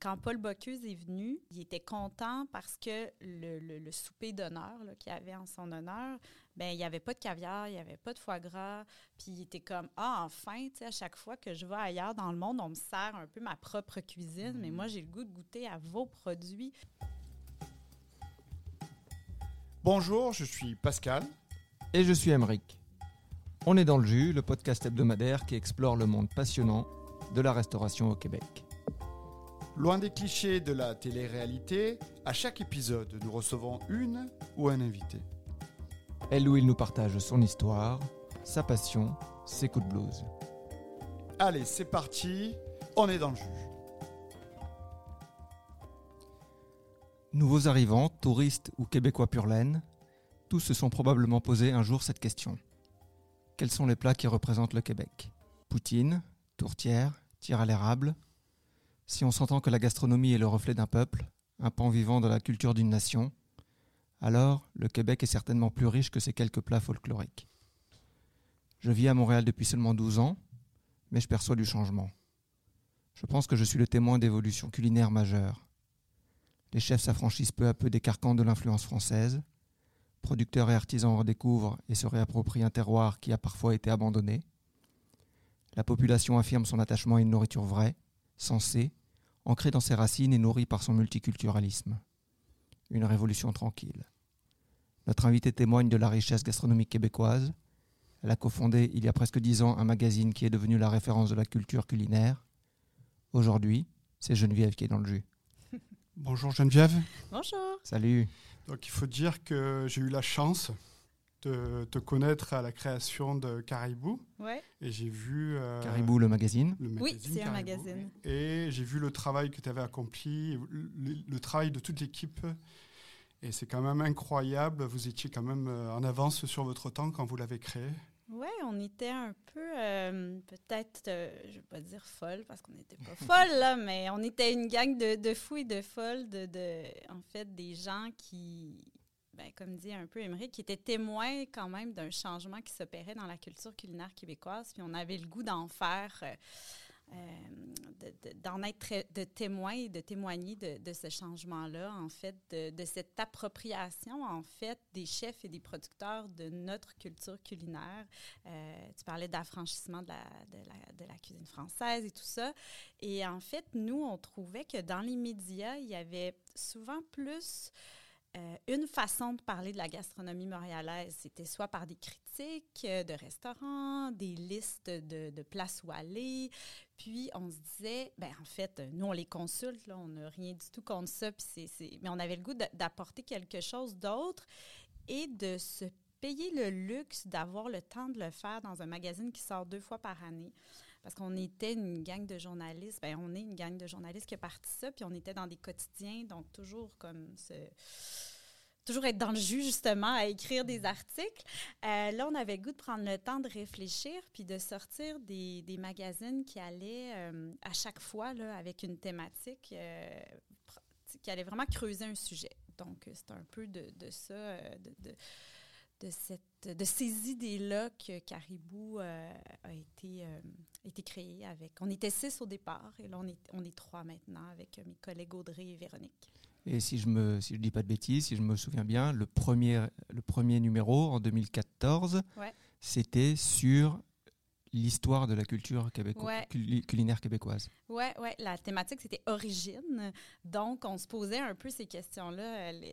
Quand Paul Bocuse est venu, il était content parce que le, souper d'honneur qu'il y avait en son honneur, ben il n'y avait pas de caviar, il n'y avait pas de foie gras. Puis il était comme Ah, enfin, à chaque fois que je vais ailleurs dans le monde, on me sert un peu ma propre cuisine, mais moi, j'ai le goût de goûter à vos produits. Bonjour, je suis Pascal. Et je suis Emeric. On est dans le jus, le podcast hebdomadaire qui explore le monde passionnant de la restauration au Québec. Loin des clichés de la télé-réalité, à chaque épisode, nous recevons une ou un invité. Elle ou il nous partage son histoire, sa passion, ses coups de blues. Allez, c'est parti, on est dans le jus. Nouveaux arrivants, touristes ou québécois pur laine, tous se sont probablement posé un jour cette question. Quels sont les plats qui représentent le Québec? Poutine, tourtière, tir à l'érable, si on s'entend que la gastronomie est le reflet d'un peuple, un pan vivant de la culture d'une nation, alors le Québec est certainement plus riche que ces quelques plats folkloriques. Je vis à Montréal depuis seulement 12 ans, mais je perçois du changement. Je pense que je suis le témoin d'évolutions culinaires majeures. Les chefs s'affranchissent peu à peu des carcans de l'influence française, producteurs et artisans redécouvrent et se réapproprient un terroir qui a parfois été abandonné. La population affirme son attachement à une nourriture vraie, sensée, ancrée dans ses racines et nourrie par son multiculturalisme. Une révolution tranquille. Notre invité témoigne de la richesse gastronomique québécoise. Elle a cofondé il y a presque dix ans un magazine qui est devenu la référence de la culture culinaire. Aujourd'hui, c'est Geneviève qui est dans le jus. Bonjour Geneviève. Bonjour. Salut. Donc il faut dire que j'ai eu la chance de te connaître à la création de Caribou. Ouais. Et j'ai vu. Euh, Caribou, le magazine. Oui, c'est un magazine. Et j'ai vu le travail que tu avais accompli, le, travail de toute l'équipe. Et c'est quand même incroyable. Vous étiez quand même euh, en avance sur votre temps quand vous l'avez créé. Oui, on était un peu, euh, peut-être, je ne vais pas dire folle, parce qu'on n'était pas folle, là, mais on était une gang de, de fous et de folles, de, de, en fait, des gens qui, ben, comme dit un peu Émeric, qui était témoin quand même d'un changement qui s'opérait dans la culture culinaire québécoise. Puis on avait le goût d'en faire, euh, euh, d'en être de témoin et de témoigner de, ce changement-là, en fait, de, cette appropriation, en fait, des chefs et des producteurs de notre culture culinaire. Euh, tu parlais d'affranchissement de la, de la cuisine française et tout ça. Et en fait, nous, on trouvait que dans les médias, il y avait souvent plus euh, une façon de parler de la gastronomie montréalaise, c'était soit par des critiques euh, de restaurants, des listes de, places où aller. Puis on se disait, ben en fait, nous on les consulte, on n'a rien du tout contre ça, puis mais on avait le goût d'apporter quelque chose d'autre et de se payer le luxe d'avoir le temps de le faire dans un magazine qui sort deux fois par année parce qu'on était une gang de journalistes. Bien, on est une gang de journalistes qui a parti ça, puis on était dans des quotidiens, donc toujours comme ce toujours être dans le jus, justement, à écrire des articles. Euh, là, on avait le goût de prendre le temps de réfléchir puis de sortir des, des magazines qui allaient euh, à chaque fois là, avec une thématique euh, qui allait vraiment creuser un sujet. Donc, c'est un peu de, de ça, de, de, de, cette, de ces idées-là que Caribou a été été créé avec. On était six au départ et là, on est, on est trois maintenant avec mes collègues Audrey et Véronique. Et si je ne si je dis pas de bêtises, si je me souviens bien, le premier, le premier numéro en 2014, c'était sur l'histoire de la culture québécoise, culinaire québécoise. Oui, ouais, la thématique, c'était origine. Donc, on se posait un peu ces questions-là, euh,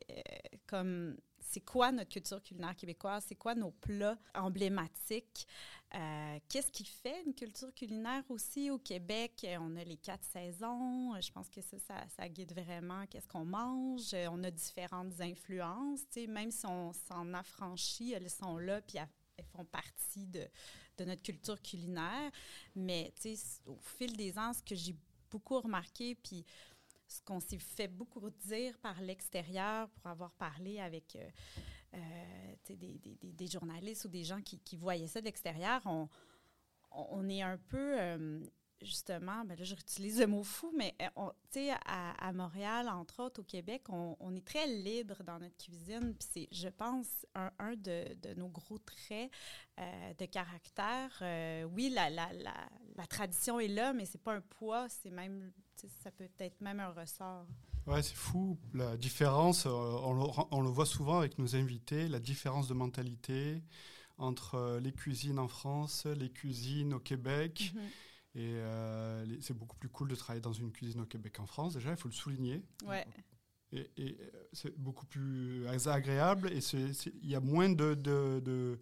comme c'est quoi notre culture culinaire québécoise, c'est quoi nos plats emblématiques, euh, qu'est-ce qui fait une culture culinaire aussi au Québec? On a les quatre saisons, je pense que ça, ça, guide vraiment qu'est-ce qu'on mange. On a différentes influences, même si on s'en affranchit, elles sont là, puis elles font partie de, de notre culture culinaire. Mais au fil des ans, ce que j'ai beaucoup remarqué, puis ce qu'on s'est fait beaucoup dire par l'extérieur pour avoir parlé avec euh, euh, des, des, des, journalistes ou des gens qui, voyaient ça de l'extérieur, on, on, est un peu, euh, justement, ben là, j'utilise le mot fou, mais à, à Montréal, entre autres, au Québec, on, on, est très libre dans notre cuisine. Puis c'est, je pense, un, un de, de, nos gros traits de caractère. oui, la, la, la, la, tradition est là, mais c'est pas un poids, c'est même ça peut être même un ressort. Ouais, c'est fou. La différence, on le, on le, voit souvent avec nos invités, la différence de mentalité entre les cuisines en France, les cuisines au Québec. Mhm. Et euh, c'est beaucoup plus cool de travailler dans une cuisine au Québec qu'en France, déjà, il faut le souligner. Ouais. Et, euh, c'est beaucoup plus agréable et il y a moins de, de, de,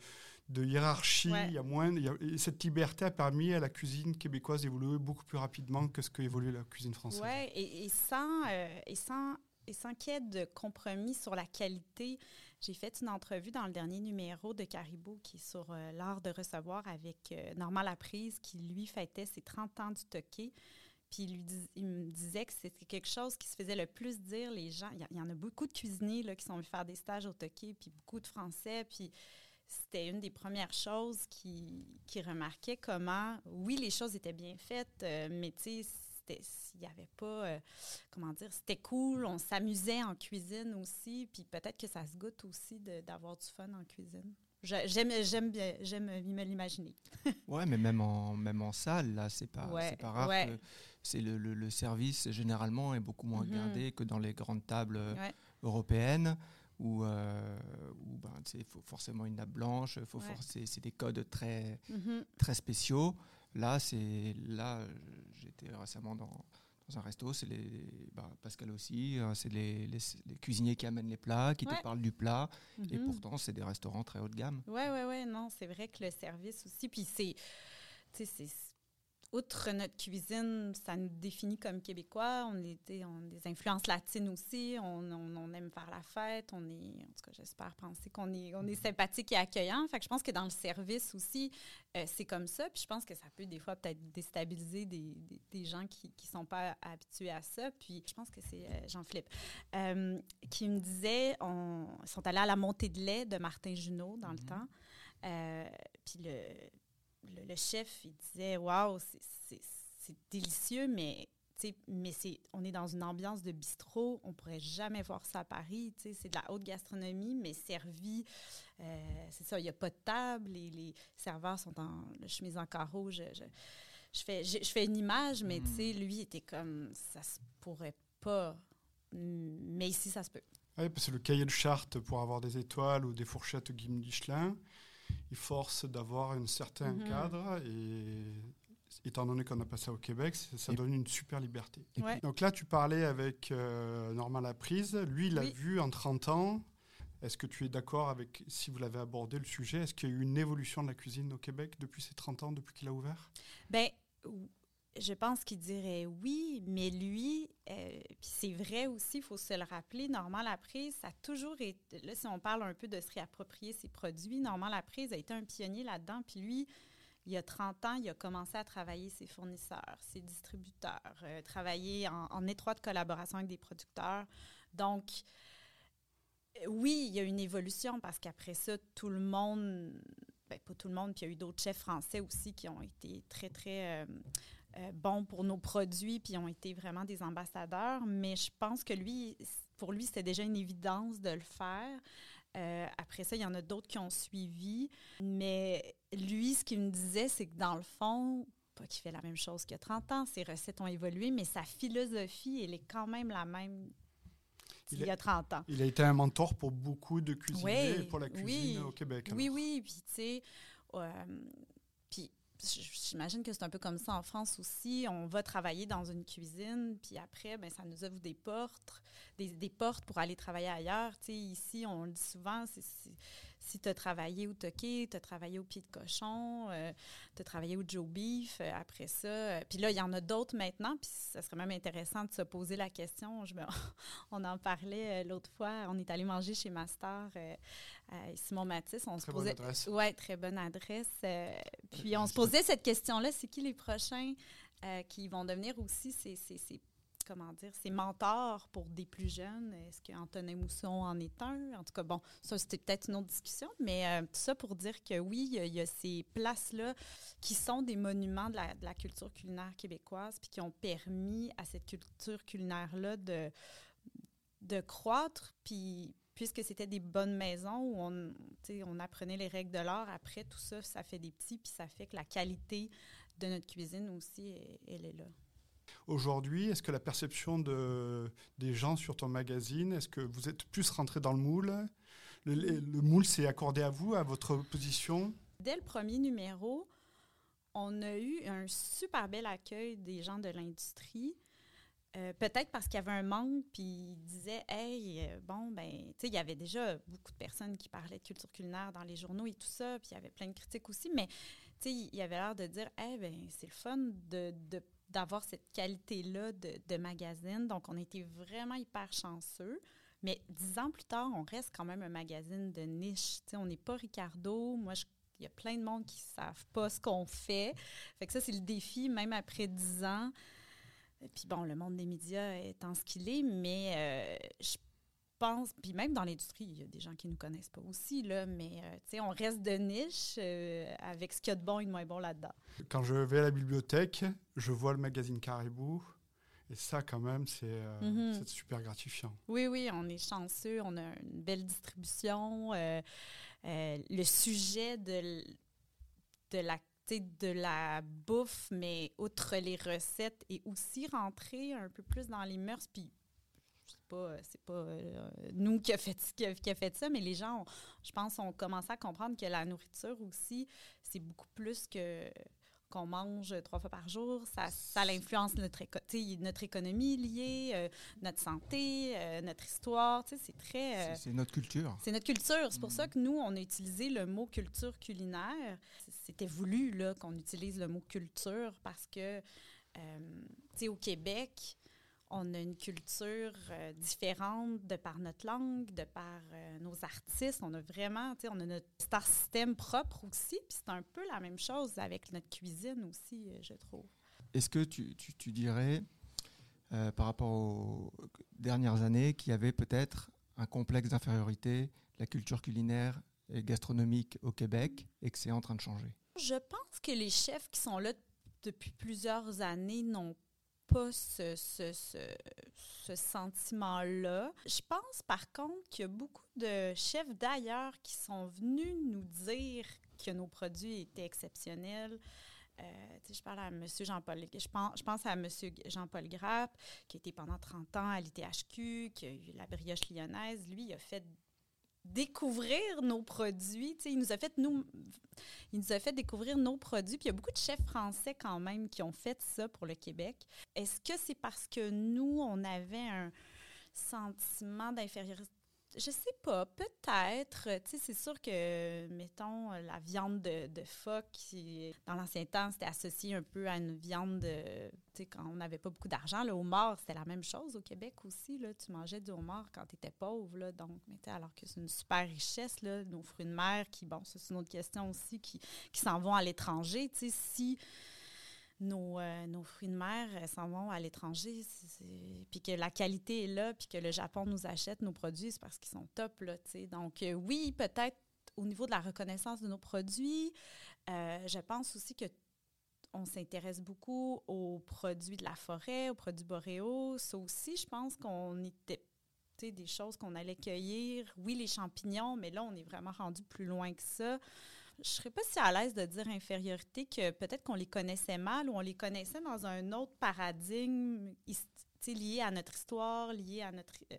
hiérarchie, il y a moins, cette liberté a permis à la cuisine québécoise d'évoluer beaucoup plus rapidement que ce que évolue la cuisine française. Oui, et, et, sans, euh, et sans et sans qu'il y ait de compromis sur la qualité. J'ai fait une entrevue dans le dernier numéro de Caribou qui est sur euh, l'art de recevoir avec euh, Normand Laprise qui, lui, fêtait ses 30 ans du toqué. Puis lui il me disait que c'était quelque chose qui se faisait le plus dire les gens. Il y, en a beaucoup de cuisiniers là, qui sont venus faire des stages au toqué, puis beaucoup de Français. Puis c'était une des premières choses qui, qui remarquait comment, oui, les choses étaient bien faites, euh, mais tu sais, s'il n'y avait pas, euh, comment dire, c'était cool, on s'amusait en cuisine aussi, puis peut-être que ça se goûte aussi d'avoir du fun en cuisine. J'aime, j'aime, j'aime me l'imaginer. ouais, mais même en, même en salle, là, c'est pas, pas rare c'est le, le, service généralement est beaucoup moins mm-hmm. gardé que dans les grandes tables euh, européennes où, euh, ben, il faut forcément une nappe blanche, faut c'est des codes très, mm-hmm. très spéciaux. Là, c'est là, j'étais récemment dans, dans, un resto, c'est les bah, Pascal aussi, hein, c'est les, les, cuisiniers qui amènent les plats, qui te parlent du plat, et mhm. pourtant c'est des restaurants très haut de gamme. Ouais, ouais, ouais, non, c'est vrai que le service aussi, puis c'est, c'est outre notre cuisine, ça nous définit comme Québécois. On, on a des influences latines aussi. On, on, aime faire la fête. On est, en tout cas, j'espère penser qu'on est, on est sympathique et accueillant. Fait que je pense que dans le service aussi, euh, c'est comme ça. Puis je pense que ça peut des fois peut-être déstabiliser des, des, gens qui ne sont pas habitués à ça. Puis je pense que c'est euh, Jean-Philippe euh, qui me disait, on, ils sont allés à la montée de lait de Martin Junot dans le mm-hmm. temps. puis le le, chef, il disait Waouh, c'est délicieux, mais mais c'est, on est dans une ambiance de bistrot, on pourrait jamais voir ça à Paris. C'est de la haute gastronomie, mais servi, euh, c'est ça, il n'y a pas de table, les, les serveurs sont en chemise en carreau. Je, je, fais, je, fais une image, mais tu sais, hmm. lui était comme ça se pourrait pas, mais ici ça se peut. Oui, parce que le cahier de charte pour avoir des étoiles ou des fourchettes au Guim Michelin, il force d'avoir un certain mhm. cadre et étant donné qu'on a passé au Québec, ça, donne une super liberté. Donc là, tu parlais avec euh, Normand Laprise. Lui, il l'a vu en 30 ans. Est-ce que tu es d'accord avec, si vous l'avez abordé le sujet, est-ce qu'il y a eu une évolution de la cuisine au Québec depuis ces 30 ans, depuis qu'il a ouvert? Ben je pense qu'il dirait oui, mais lui, euh, puis c'est vrai aussi, il faut se le rappeler, Normand Laprise, ça a toujours été, là si on parle un peu de se réapproprier ses produits, Normand Laprise a été un pionnier là-dedans, puis lui, il y a 30 ans, il a commencé à travailler ses fournisseurs, ses distributeurs, euh, travailler en, étroite collaboration avec des producteurs. Donc, oui, il y a une évolution parce qu'après ça, tout le monde, ben, pas tout le monde, puis il y a eu d'autres chefs français aussi qui ont été très, très euh, bons pour nos produits, puis ont été vraiment des ambassadeurs. Mais je pense que lui, pour lui, c'était déjà une évidence de le faire. Euh, après ça, il y en a d'autres qui ont suivi. Mais lui, ce qu'il me disait, c'est que dans le fond, pas qu'il fait la même chose qu'il y a 30 ans, ses recettes ont évolué, mais sa philosophie, elle est quand même la même il, y a 30 ans. Il a été un mentor pour beaucoup de cuisiniers pour la cuisine au Québec. Oui, oui. Puis, tu sais, euh, j'imagine que c'est un peu comme ça en France aussi. On va travailler dans une cuisine, puis après, ben, ça nous ouvre des portes, des, portes pour aller travailler ailleurs. Ici, on le dit souvent, c'est si tu as travaillé au toqué, tu as travaillé au pied de cochon, euh, tu as travaillé au Joe Beef, euh, après ça. Euh, puis là, il y en a d'autres maintenant, puis ça serait même intéressant de se poser la question. Je on en parlait l'autre fois, on est allé manger chez Master Simon Matisse. On très se posait, bonne adresse. Ouais, très bonne adresse. puis on se posait cette question-là, c'est qui les prochains qui vont devenir aussi ces, ces, ces comment dire, ses mentors pour des plus jeunes. Est-ce qu'Antonin Mousson en est un? En tout cas, bon, ça, c'était peut-être une autre discussion, mais euh, tout ça pour dire que oui, il y, a, ces places-là qui sont des monuments de la, culture culinaire québécoise, puis qui ont permis à cette culture culinaire-là de, de croître, puis puisque c'était des bonnes maisons où on, on apprenait les règles de l'art, après tout ça, ça fait des petits, puis ça fait que la qualité de notre cuisine aussi, elle est là. Aujourd'hui, est-ce que la perception de, des gens sur ton magazine, est-ce que vous êtes plus rentré dans le moule? Le, le moule s'est accordé à vous, à votre position? Dès le premier numéro, on a eu un super bel accueil des gens de l'industrie. Euh, peut-être parce qu'il y avait un manque, puis ils disaient, hey, euh, bon, ben, tu sais, il y avait déjà beaucoup de personnes qui parlaient de culture culinaire dans les journaux et tout ça, puis il y avait plein de critiques aussi, mais, tu sais, il y avait l'air de dire, hey, ben, c'est le fun de, d'avoir cette qualité-là de, de, magazine. Donc, on était vraiment hyper chanceux. Mais dix ans plus tard, on reste quand même un magazine de niche. Tu sais, on n'est pas Ricardo. Moi, il y a plein de monde qui ne savent pas ce qu'on fait. Fait que ça, c'est le défi, même après dix ans. Puis bon, le monde des médias étant ce qu'il est, mais euh, pense, puis même dans l'industrie, il y a des gens qui ne nous connaissent pas aussi, là, mais euh, tu sais, on reste de niche euh, avec ce qu'il y a de bon et de moins bon là-dedans. Quand je vais à la bibliothèque, je vois le magazine Caribou. Et ça, quand même, c'est super gratifiant. Oui, oui, on est chanceux. On a une belle distribution. le sujet de, de la de la bouffe, mais outre les recettes, et aussi rentrer un peu plus dans les mœurs. Puis, pas, c'est pas euh, nous qui a, fait, qui, a, qui a, fait ça, mais les gens, je pense, ont commencé à comprendre que la nourriture aussi, c'est beaucoup plus que qu'on mange trois fois par jour, ça, ça l'influence notre, notre économie liée, euh, notre santé, euh, notre histoire. C'est très. c'est notre culture. C'est notre culture. C'est pour mm. ça que nous, on a utilisé le mot culture culinaire c'était voulu là, qu'on utilise le mot culture parce que, euh, tu sais, au Québec, on a une culture euh, différente de par notre langue, de par euh, nos artistes. On a vraiment, tu sais, on a notre star système propre aussi. Puis c'est un peu la même chose avec notre cuisine aussi, je trouve. Est-ce que tu, tu, tu dirais, par rapport aux dernières années, qu'il y avait peut-être un complexe d'infériorité, la culture culinaire et gastronomique au Québec et que c'est en train de changer? Je pense que les chefs qui sont là depuis plusieurs années n'ont pas ce, ce, ce, sentiment-là. Je pense par contre qu'il y a beaucoup de chefs d'ailleurs qui sont venus nous dire que nos produits étaient exceptionnels. Euh, je parle à M. Jean-Paul, je pense, je pense à M. Jean-Paul Grapp, qui était pendant 30 ans à l'ITHQ, qui a eu la brioche lyonnaise. Lui, il a fait découvrir nos produits. il nous a fait il nous a fait découvrir nos produits. Puis il y a beaucoup de chefs français quand même qui ont fait ça pour le Québec. Est-ce que c'est parce que nous, on avait un sentiment d'infériorité je sais pas, peut-être. Tu sais, c'est sûr que, mettons, la viande de, de phoque, dans l'ancien temps, c'était associé un peu à une viande de. Tu sais, quand on n'avait pas beaucoup d'argent, le homard, c'était la même chose au Québec aussi. Là, tu mangeais du homard quand tu étais pauvre. Là, donc, mais alors que c'est une super richesse, là, nos fruits de mer qui, bon, c'est une autre question aussi, qui, qui s'en vont à l'étranger. Tu sais, si nos, euh, nos fruits de mer euh, s'en vont à l'étranger, puis que la qualité est là, puis que le Japon nous achète nos produits, c'est parce qu'ils sont top, là, Donc, euh, oui, peut-être au niveau de la reconnaissance de nos produits, je pense aussi que on s'intéresse beaucoup aux produits de la forêt, aux produits boréaux. Ça aussi, je pense qu'on était des choses qu'on allait cueillir. Oui, les champignons, mais là, on est vraiment rendu plus loin que ça je serais pas si à l'aise de dire infériorité que peut-être qu'on les connaissait mal ou on les connaissait dans un autre paradigme lié à notre histoire, lié à notre... Euh,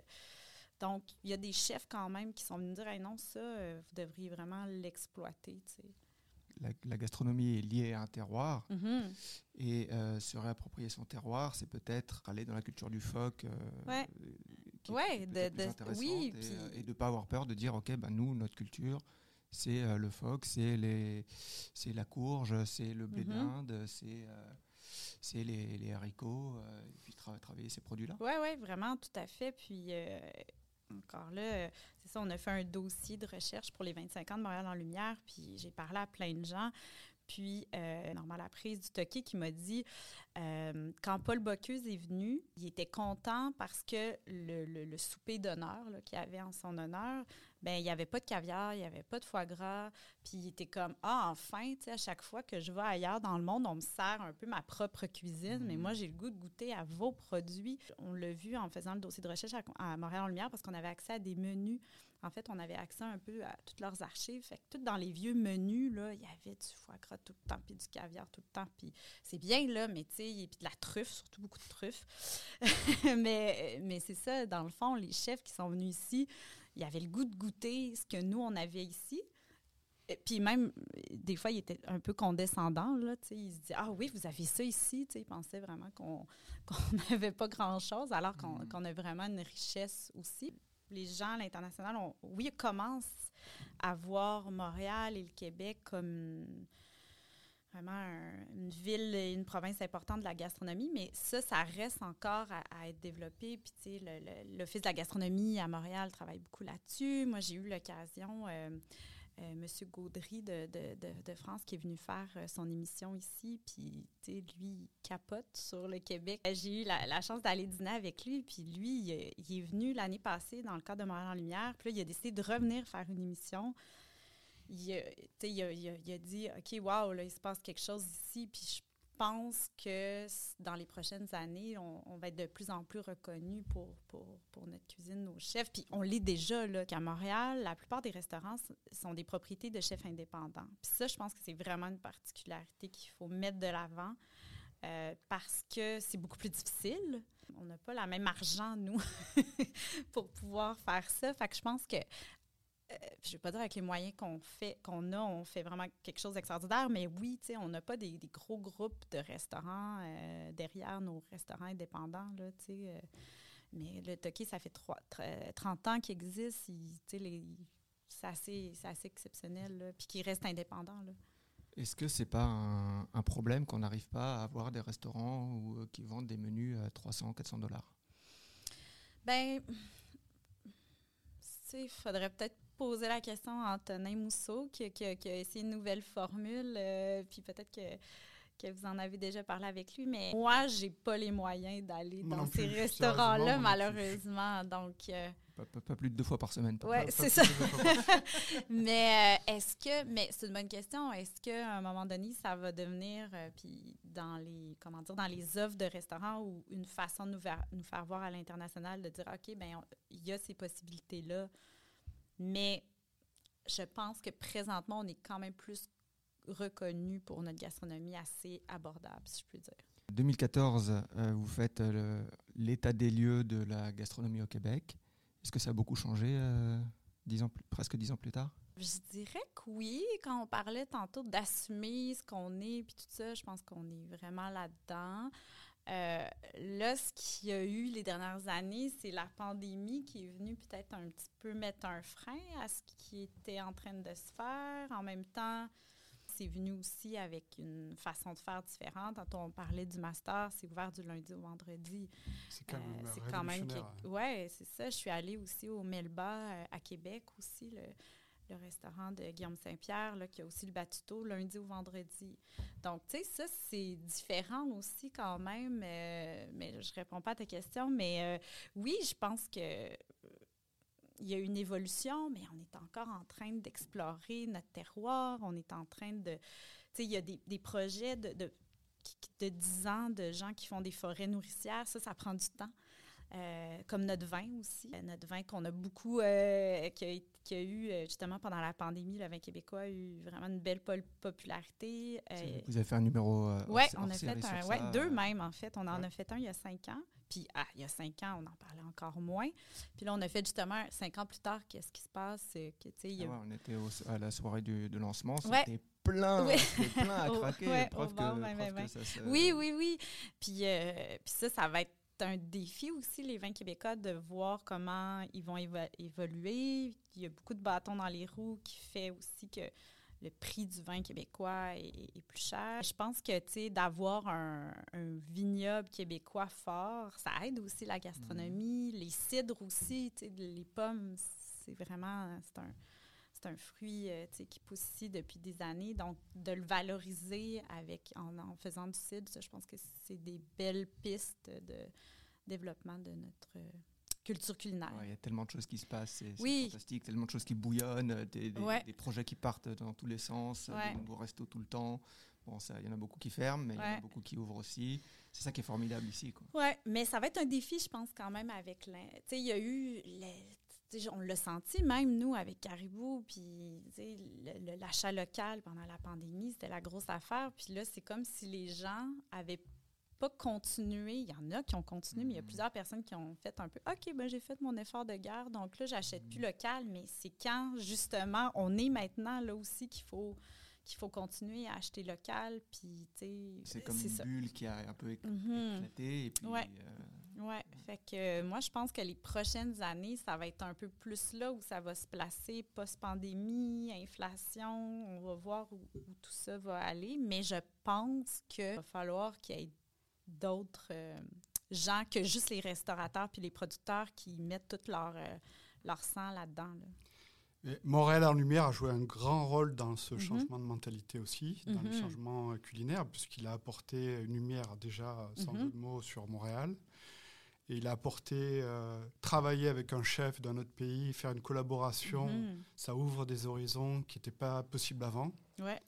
donc, il y a des chefs quand même qui sont venus dire non, ça, euh, vous devriez vraiment l'exploiter. La, gastronomie est liée à un terroir mm-hmm. et euh, se réapproprier son terroir, c'est peut-être aller dans la culture du phoque. ouais. ouais, de, de oui, et, de ne pas avoir peur de dire, OK, ben nous, notre culture, c'est euh, le phoque, c'est les, c'est la courge, c'est le blé mhm. d'Inde, c'est euh, c'est les, les, haricots, euh, et puis travailler ces produits-là. Oui, oui, vraiment, tout à fait. Puis encore là, c'est ça, on a fait un dossier de recherche pour les 25 ans de Montréal en Lumière, puis j'ai parlé à plein de gens. Puis, euh, Normand Laprise du Toqué qui m'a dit, quand Paul Bocuse est venu, il était content parce que le, le, le souper d'honneur qu'il avait en son honneur, ben il n'y avait pas de caviar, il n'y avait pas de foie gras. Puis il était comme, ah, enfin, tu sais, à chaque fois que je vais ailleurs dans le monde, on me sert un peu ma propre cuisine, mais moi, mm. j'ai le goût de goûter à vos produits. On l'a vu en faisant le dossier de recherche à, Montréal-en-Lumière parce qu'on avait accès à des menus. En fait, on avait accès un peu à toutes leurs archives. Fait que tout dans les vieux menus, là, il y avait du foie gras tout le temps, puis du caviar tout le temps. Puis c'est bien, là, mais tu et puis de la truffe, surtout beaucoup de truffes. mais mais c'est ça, dans le fond, les chefs qui sont venus ici, ils avaient le goût de goûter ce que nous, on avait ici. Et puis même, des fois, ils étaient un peu condescendants. Là, ils se disaient Ah oui, vous avez ça ici. ils pensaient vraiment qu'on n'avait pas grand-chose, alors mm. qu'on a vraiment une richesse aussi. Les gens à l'international, oui, commencent à voir Montréal et le Québec comme vraiment une ville et une province importante de la gastronomie, mais ça, ça reste encore à, être développé. Puis, tu sais, l'Office de la gastronomie à Montréal travaille beaucoup là-dessus. Moi, j'ai eu l'occasion, euh, euh, M. Gaudry de, de, de, France qui est venu faire euh, son émission ici, puis, tu sais, lui, il capote sur le Québec. J'ai eu la, chance d'aller dîner avec lui, puis lui, il, il est venu l'année passée dans le cadre de Montréal en Lumière, puis là, il a décidé de revenir faire une émission il, a, dit OK, wow, là, il se passe quelque chose ici. Puis je pense que dans les prochaines années, on, va être de plus en plus reconnu pour, pour, notre cuisine, nos chefs. Puis on l'est déjà, qu'à Montréal, la plupart des restaurants sont des propriétés de chefs indépendants. Puis ça, je pense que c'est vraiment une particularité qu'il faut mettre de l'avant. Euh, parce que c'est beaucoup plus difficile. On n'a pas la même argent, nous, pour pouvoir faire ça. Fait que je pense que euh, je ne vais pas dire avec les moyens qu'on fait, qu'on a, on fait vraiment quelque chose d'extraordinaire, mais oui, on n'a pas des, gros groupes de restaurants euh, derrière nos restaurants indépendants, là, euh. mais le Toki, ça fait 30 ans qu'il existe, c'est assez, assez, exceptionnel, puis qu'il reste indépendant. Est-ce que c'est pas un, problème qu'on n'arrive pas à avoir des restaurants qui vendent des menus à 300, 400 dollars? Ben, il faudrait peut-être poser la question à Antonin Mousseau, qui, a essayé une nouvelle formule, euh, puis peut-être que, que vous en avez déjà parlé avec lui, mais moi, j'ai pas les moyens d'aller dans ces restaurants-là, malheureusement. Donc, euh, pas, plus de deux fois par semaine. Oui, c'est ça. mais euh, est-ce que, mais c'est une bonne question, est-ce qu'à un moment donné, ça va devenir, puis dans les, comment dire, dans les offres de restaurants ou une façon de nous, nous faire voir à l'international, de dire, OK, ben il y a ces possibilités-là mais je pense que présentement, on est quand même plus reconnu pour notre gastronomie assez abordable, si je puis dire. 2014, euh, vous faites euh, l'état des lieux de la gastronomie au Québec. Est-ce que ça a beaucoup changé euh, ans presque dix ans plus tard? Je dirais que oui. Quand on parlait tantôt d'assumer ce qu'on est, puis tout ça, je pense qu'on est vraiment là-dedans. Euh, là, ce qu'il y a eu les dernières années, c'est la pandémie qui est venue peut-être un petit peu mettre un frein à ce qui était en train de se faire. En même temps, c'est venu aussi avec une façon de faire différente. Quand on parlait du master, c'est ouvert du lundi au vendredi. C'est quand même, euh, quand même Ouais, c'est ça. Je suis allée aussi au Melba euh, à Québec aussi. Le, le restaurant de Guillaume Saint-Pierre, qui a aussi le batuto lundi ou vendredi. Donc, tu sais, ça, c'est différent aussi quand même. Euh, mais je réponds pas à ta question. Mais euh, oui, je pense que euh, il y a une évolution, mais on est encore en train d'explorer notre terroir. On est en train de. Tu sais, il y a des, projets de, de, de 10 ans de gens qui font des forêts nourricières. Ça, ça prend du temps. Comme notre vin aussi. Notre vin qu'on a beaucoup, qui, eu justement pendant la pandémie, le vin québécois a eu vraiment une belle popularité. Vous avez fait un numéro Oui, on a fait un, ouais, deux même en fait. On en a fait un il y a cinq ans. Puis ah, il y a cinq ans, on en parlait encore moins. Puis là, on a fait justement cinq ans plus tard, qu'est-ce qui se passe? Que, y a... on était à la soirée du, de lancement, c'était plein, plein à craquer. Oui, oui, oui. Puis, puis ça, ça va être un défi aussi, les vins québécois, de voir comment ils vont évoluer. Il y a beaucoup de bâtons dans les roues qui fait aussi que le prix du vin québécois est, plus cher. Je pense que, tu sais, d'avoir un, vignoble québécois fort, ça aide aussi la gastronomie. Mm. Les cidres aussi, tu sais, les pommes, c'est vraiment, c'est un, c'est un fruit euh, qui pousse ici depuis des années. Donc, de le valoriser avec, en, faisant du cidre, je pense que c'est des belles pistes de développement de notre culture culinaire. Il y a tellement de choses qui se passent, c'est fantastique, tellement de choses qui bouillonnent, euh, des, projets qui partent dans tous les sens, des nouveaux restos tout le temps. Bon, il y en a beaucoup qui ferment, mais il y en a beaucoup qui ouvrent aussi. C'est ça qui est formidable ici. Oui, mais ça va être un défi, je pense, quand même, avec... Tu sais, il y a eu les, on l'a senti même, nous, avec Caribou, puis l'achat local pendant la pandémie, c'était la grosse affaire. Puis là, c'est comme si les gens avaient pas continué. Il y en a qui ont continué, mais il y a plusieurs personnes qui ont fait un peu OK, ben j'ai fait mon effort de guerre, donc là, j'achète plus local. Mais c'est quand, justement, on est maintenant là aussi qu'il faut qu'il faut continuer à acheter local. Puis, c'est comme une bulle qui a un peu mhm. éclaté. Et puis, ouais. ouais. Fait que moi, je pense que les prochaines années, ça va être un peu plus là où ça va se placer post-pandémie, inflation. On va voir où, tout ça va aller. Mais je pense qu'il va falloir qu'il y ait d'autres euh, gens que juste les restaurateurs puis les producteurs qui mettent tout leur, euh, leur sang là-dedans. là dedans Montréal en Lumière a joué un grand rôle dans ce mhm. changement de mentalité aussi, dans les mhm. changements euh, culinaires, puisqu'il a apporté une lumière déjà, sans mhm. jeu de mots, sur Montréal. Et il a apporté euh, travailler avec un chef d'un autre pays, faire une collaboration. Ça ouvre des horizons qui n'étaient pas possibles avant. Ouais.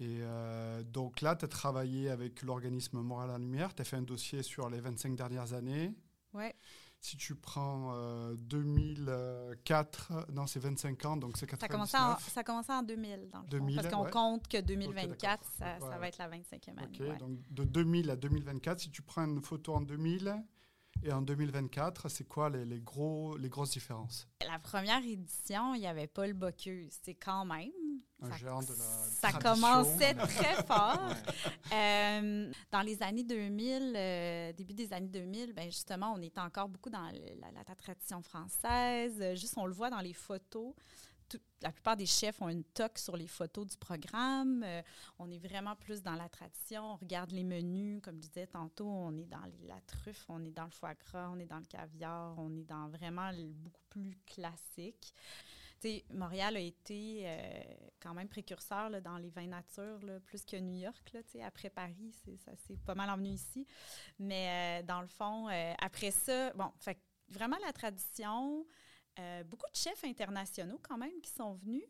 Et euh, donc là, tu as travaillé avec l'organisme Montréal en Lumière. Tu as fait un dossier sur les 25 dernières années. Ouais. Si tu prends 2004, euh, non, c'est 25 ans, donc c'est 99. Ça a commencé en 2000, dans le 2000, Parce qu'on compte que 2024, ça, ça, va être la 25e année. OK, donc de 2000 à 2024, si tu prends une photo en 2000 et en 2024, c'est quoi les, les, gros, les grosses différences? La première édition, il n'y avait pas le Bocuse. C'est quand même ça, commençait très fort. Euh, dans les années 2000, euh, début des années 2000, ben justement, on était encore beaucoup dans la, tradition française. Juste, on le voit dans les photos. la plupart des chefs ont une toque sur les photos du programme. Euh, on est vraiment plus dans la tradition. On regarde les menus, comme je disais tantôt, on est dans la truffe, on est dans le foie gras, on est dans le caviar, on est dans vraiment beaucoup plus classique. Montréal a été euh, quand même précurseur dans les vins nature, plus que New York. Après Paris, ça c'est pas mal envenu ici. Mais euh, dans le fond, euh, après ça, bon, fait, vraiment la tradition, beaucoup de chefs internationaux quand même qui sont venus.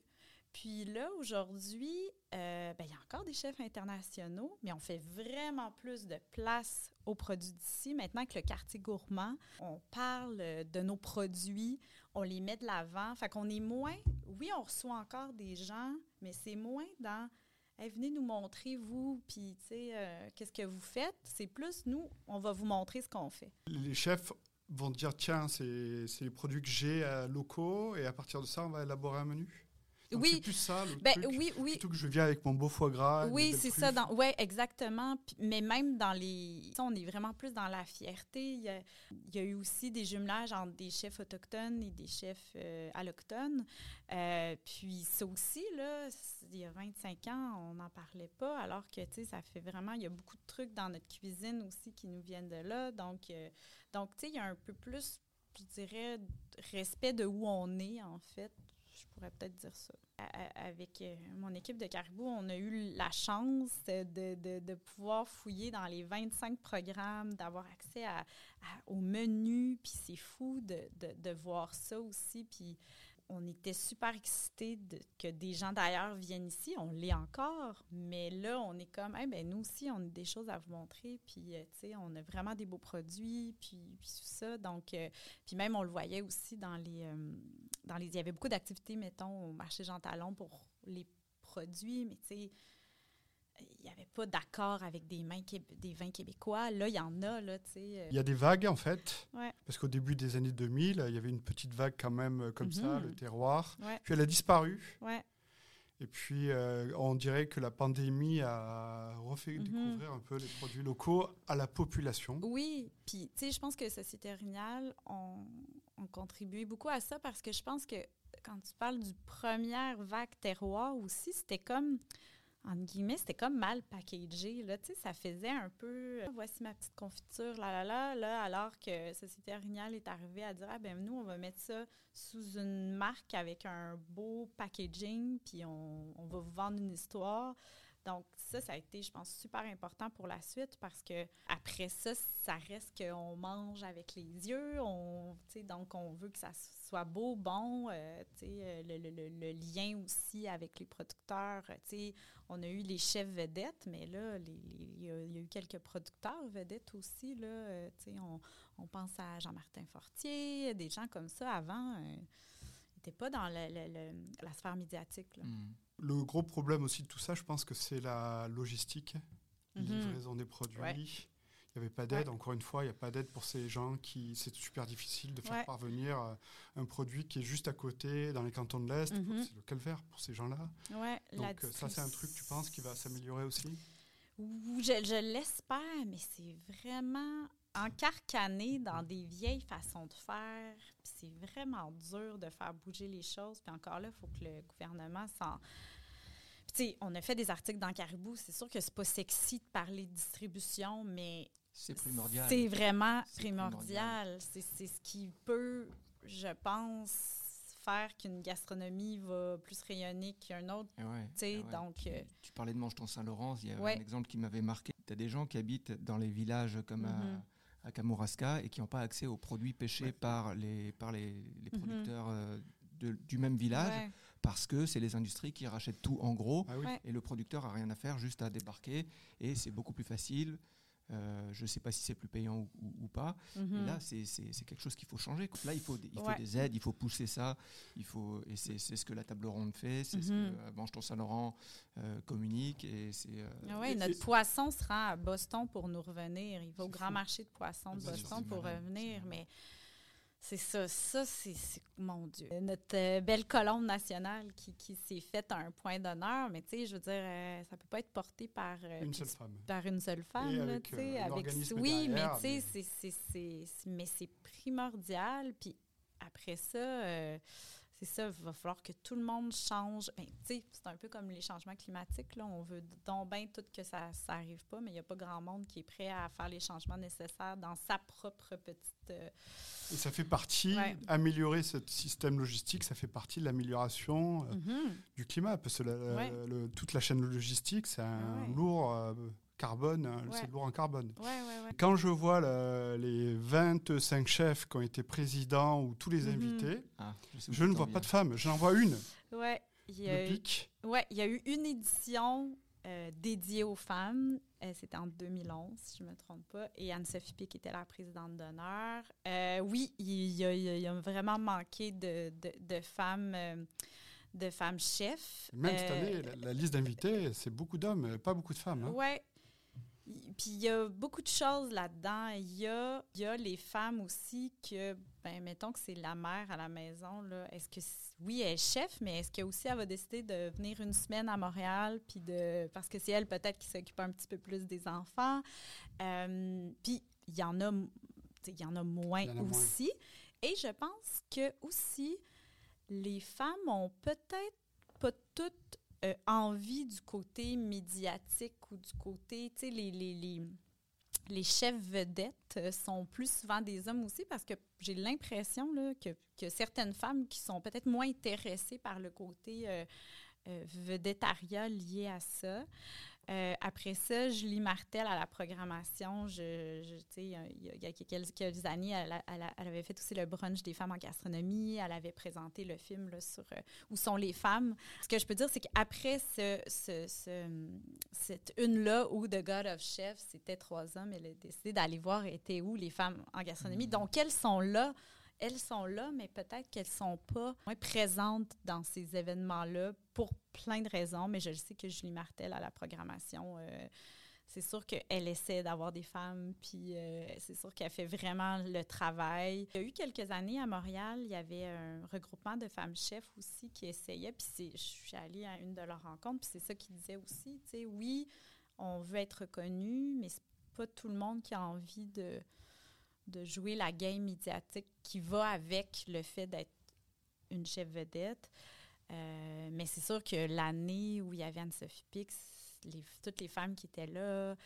Puis là, aujourd'hui, ben, il y a encore des chefs internationaux, mais on fait vraiment plus de place aux produits d'ici. Maintenant que le quartier gourmand, on parle de nos produits, on les met de l'avant. Fait qu'on est moins, oui, on reçoit encore des gens, mais c'est moins dans venez nous montrer, vous, puis, tu sais, euh, qu'est-ce que vous faites. C'est plus, nous, on va vous montrer ce qu'on fait. Les chefs vont dire, tiens, c'est les produits que j'ai locaux, et à partir de ça, on va élaborer un menu oui. C'est plus ça, le ben, truc, oui, oui. Plutôt que je viens avec mon beau foie gras. Oui, c'est ça. Oui, exactement. mais même dans les... On est vraiment plus dans la fierté. Il y, a, il y a eu aussi des jumelages entre des chefs autochtones et des chefs euh, allochtones. Euh, puis ça aussi, là, il y a 25 ans, on n'en parlait pas, alors que, tu sais, ça fait vraiment... Il y a beaucoup de trucs dans notre cuisine aussi qui nous viennent de là. Donc, euh, donc tu sais, il y a un peu plus, je dirais, respect de où on est, en fait, je pourrais peut-être dire ça. Avec euh, mon équipe de Caribou, on a eu la chance de, de, pouvoir fouiller dans les 25 programmes, d'avoir accès au menu, puis c'est fou de, de, voir ça aussi. Puis on était super excités que des gens d'ailleurs viennent ici. On l'est encore, mais là, on est comme, eh nous aussi, on a des choses à vous montrer. Puis, euh, tu sais, on a vraiment des beaux produits, puis, tout ça. Donc, euh, puis même, on le voyait aussi dans les, euh, dans les... Il y avait beaucoup d'activités, mettons, au marché Jean Talon pour les produits, mais tu sais, il n'y avait pas d'accord avec des, mains, des vins québécois. Là, il y en a, là, tu sais. Euh. Il y a des vagues, en fait. Ouais. Parce qu'au début des années 2000, il y avait une petite vague quand même euh, comme ça, le mhm. terroir. Ouais. Puis elle a disparu. Ouais. Et puis, euh, on dirait que la pandémie a refait mhm. découvrir un peu les produits locaux à la population. Oui, puis, tu sais, je pense que Société ont, ont contribué beaucoup à ça parce que je pense que quand tu parles du première vague terroir aussi, c'était comme en guillemets, c'était comme mal packagé. Là, tu sais, ça faisait un peu euh, voici ma petite confiture, là, là, là, là, alors que Société Orignale est arrivée à dire ah, ben nous, on va mettre ça sous une marque avec un beau packaging, puis on, on va vous vendre une histoire. Donc, ça, ça a été, je pense, super important pour la suite parce que après ça, ça reste qu'on mange avec les yeux. On, donc, on veut que ça soit beau, bon. Euh, euh, le, le, le, lien aussi avec les producteurs. Euh, on a eu les chefs vedettes, mais là, il y, a eu quelques producteurs vedettes aussi. Là, on, on pense à Jean-Martin Fortier, des gens comme ça avant. n'étaient pas dans la sphère médiatique. Là. Hmm. Le gros problème aussi de tout ça, je pense que c'est la logistique, la mhm. livraison des produits. Il n'y avait pas d'aide, encore une fois, il n'y a pas d'aide pour ces gens qui. C'est super difficile de faire Ouais. parvenir euh, un produit qui est juste à côté, dans les cantons de l'Est. Mhm. C'est le calvaire pour ces gens-là? Ouais, Donc, euh, ça, c'est un truc, tu penses, qui va s'améliorer aussi? Je, je l'espère, mais c'est vraiment encarcané dans des vieilles façons de faire. C'est vraiment dur de faire bouger les choses. Puis encore là, il faut que le gouvernement s'en. Puis tu sais, on a fait des articles dans Caribou. C'est sûr que c'est pas sexy de parler de distribution, mais C'est primordial. c'est vraiment primordial. C'est ce qui peut, je pense, faire qu'une gastronomie va plus rayonner qu'un autre. Eh ouais, eh ouais. donc, Puis, euh, tu parlais de Mange ton Saint-Laurent, il y a Ouais. un exemple qui m'avait marqué. Tu as des gens qui habitent dans les villages comme à, à Kamouraska et qui n'ont pas accès aux produits pêchés Ouais. par les, par les, les Mhm. producteurs euh, de- du même village ouais. parce que c'est les industries qui rachètent tout en gros Ah oui. Ouais. et le producteur a rien à faire, juste à débarquer et c'est beaucoup plus facile. Euh, je ne sais pas si c'est plus payant ou, ou- ou pas. Mhm. Là, c'est quelque chose qu'il faut changer. Là, il faut, des- faut aides, il faut pousser ça. Il faut, et c'est ce que la table ronde fait, c'est ce Mhm. que euh, Mange ton Saint-Laurent euh, communique. Et c'est. euh, Ah ouais, notre poisson se rend à Boston pour nous revenir. Il va au grand fou. marché de poissons de C'est- Boston c'est pour revenir. Mais c'est ça. Ça, c'est. Mon Dieu. Notre euh, belle colombe nationale qui, qui s'est faite un point d'honneur. Mais tu sais, je veux dire, euh, ça peut pas être porté par. euh, Une seule femme. par une seule femme, là, avec, tu sais, euh, avec oui, mais tu sais, mais- c'est- mais c'est primordial. Puis après ça, euh, c'est ça, il va falloir que tout le monde change. Ben, c'est un peu comme les changements climatiques. Là. On veut donc bien tout que ça n'arrive pas, mais il n'y a pas grand monde qui est prêt à faire les changements nécessaires dans sa propre petite. euh, Et ça fait partie, Ouais. améliorer ce système logistique, ça fait partie de l'amélioration euh, mhm. du climat. Parce que la- la- Ouais. le- toute la chaîne logistique, c'est un Ouais. lourd euh, carbone, hein, Ouais. c'est lourd en carbone. Ouais, ouais, ouais. Quand je vois le- les 25 chefs qui ont été présidents ou tous les Mhm. invités, ah, je ne vois pas de femmes. J'en vois une, Ouais, il y a eu-. Ouais, il y a eu une édition euh, dédiée aux femmes. Euh, C'était en 2011, si je ne me trompe pas. Et Anne-Sophie Pic était la présidente d'honneur. Euh, oui, il y, a, il y a- il y a vraiment manqué de, de- de femmes. euh, de femmes chefs. Même cette Euh, année, la, la liste d'invités, c'est beaucoup d'hommes, euh, pas beaucoup de femmes. hein. Ouais. Puis il y a beaucoup de choses là-dedans. Il y a, y a les femmes aussi que, ben, mettons que c'est la mère à la maison. Là. Est-ce que, oui, elle est chef, mais est-ce que aussi elle va décider de venir une semaine à Montréal, puis de, parce que c'est elle peut-être qui s'occupe un petit peu plus des enfants. Euh, puis il y en a, m- tu sais, il y en a moins Il y en a moins. aussi. Et je pense que aussi les femmes ont peut-être pas toutes euh, envie du côté médiatique ou du côté, tu sais, les, chefs vedettes euh, sont plus souvent des hommes aussi parce que j'ai l'impression que, certaines femmes qui sont peut-être moins intéressées par le côté euh, euh, lié à ça. Euh, après ça, Julie Martel à la programmation, je, je- il y a- il y a quelques, quelques années, elle, a- elle a- elle avait fait aussi le brunch des femmes en gastronomie. Elle avait présenté le film là, sur euh, Où sont les femmes? Ce que je peux dire, c'est qu'après ce, ce- ce- cette une-là où The God of Chef, c'était trois hommes, elle a décidé d'aller voir étaient où les femmes en gastronomie. Mhm. Donc, elles sont là. Elles sont là, mais peut-être qu'elles sont pas présentes dans ces événements-là pour plein de raisons. Mais je le sais que Julie Martel à la programmation, euh, c'est sûr qu'elle essaie d'avoir des femmes, puis euh, c'est sûr qu'elle fait vraiment le travail. Il y a eu quelques années à Montréal, il y avait un regroupement de femmes chefs aussi qui essayaient, puis je suis allée à une de leurs rencontres, puis c'est ça qu'ils disaient aussi, tu oui, on veut être reconnu, mais c'est pas tout le monde qui a envie de, de jouer la game médiatique qui va avec le fait d'être une chef vedette. Euh, mais c'est sûr que l'année où il y avait Anne-Sophie Pix, les, toutes les femmes qui étaient là,